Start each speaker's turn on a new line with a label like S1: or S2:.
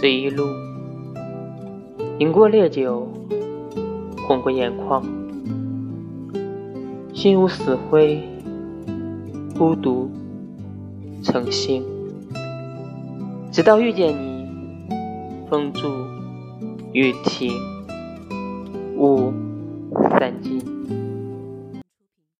S1: 这一路，饮过烈酒，红过眼眶，心如死灰，孤独成星。直到遇见你，风住雨停，雾散尽。